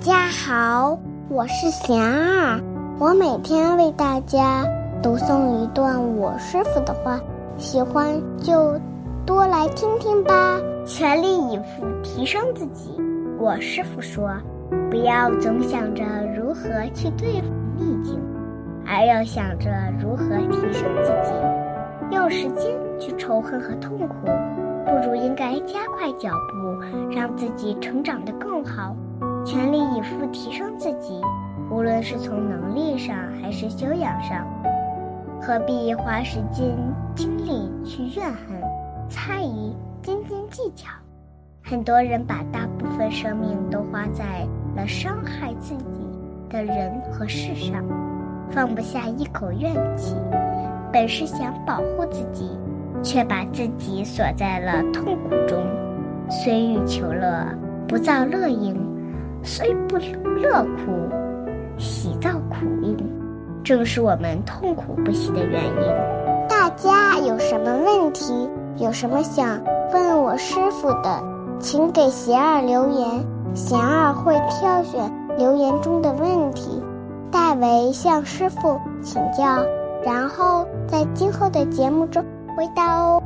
家好，我是贤儿，我每天为大家读诵一段我师傅的话，喜欢就多来听听吧。全力以赴提升自己，我师傅说，不要总想着如何去对付逆境，而要想着如何提升自己。用时间去仇恨和痛苦，不如应该加快脚步，让自己成长得更好。全力以赴提升自己，无论是从能力上还是修养上，何必花时间精力去怨恨、猜疑、斤斤计较？很多人把大部分生命都花在了伤害自己的人和事上，放不下一口怨气。本是想保护自己，却把自己锁在了痛苦中。虽欲求乐，不造乐因。虽不乐苦，喜造苦因，正是我们痛苦不息的原因。大家有什么问题，有什么想问我师傅的，请给贤儿留言，贤儿会挑选留言中的问题，代为向师傅请教，然后在今后的节目中回答哦。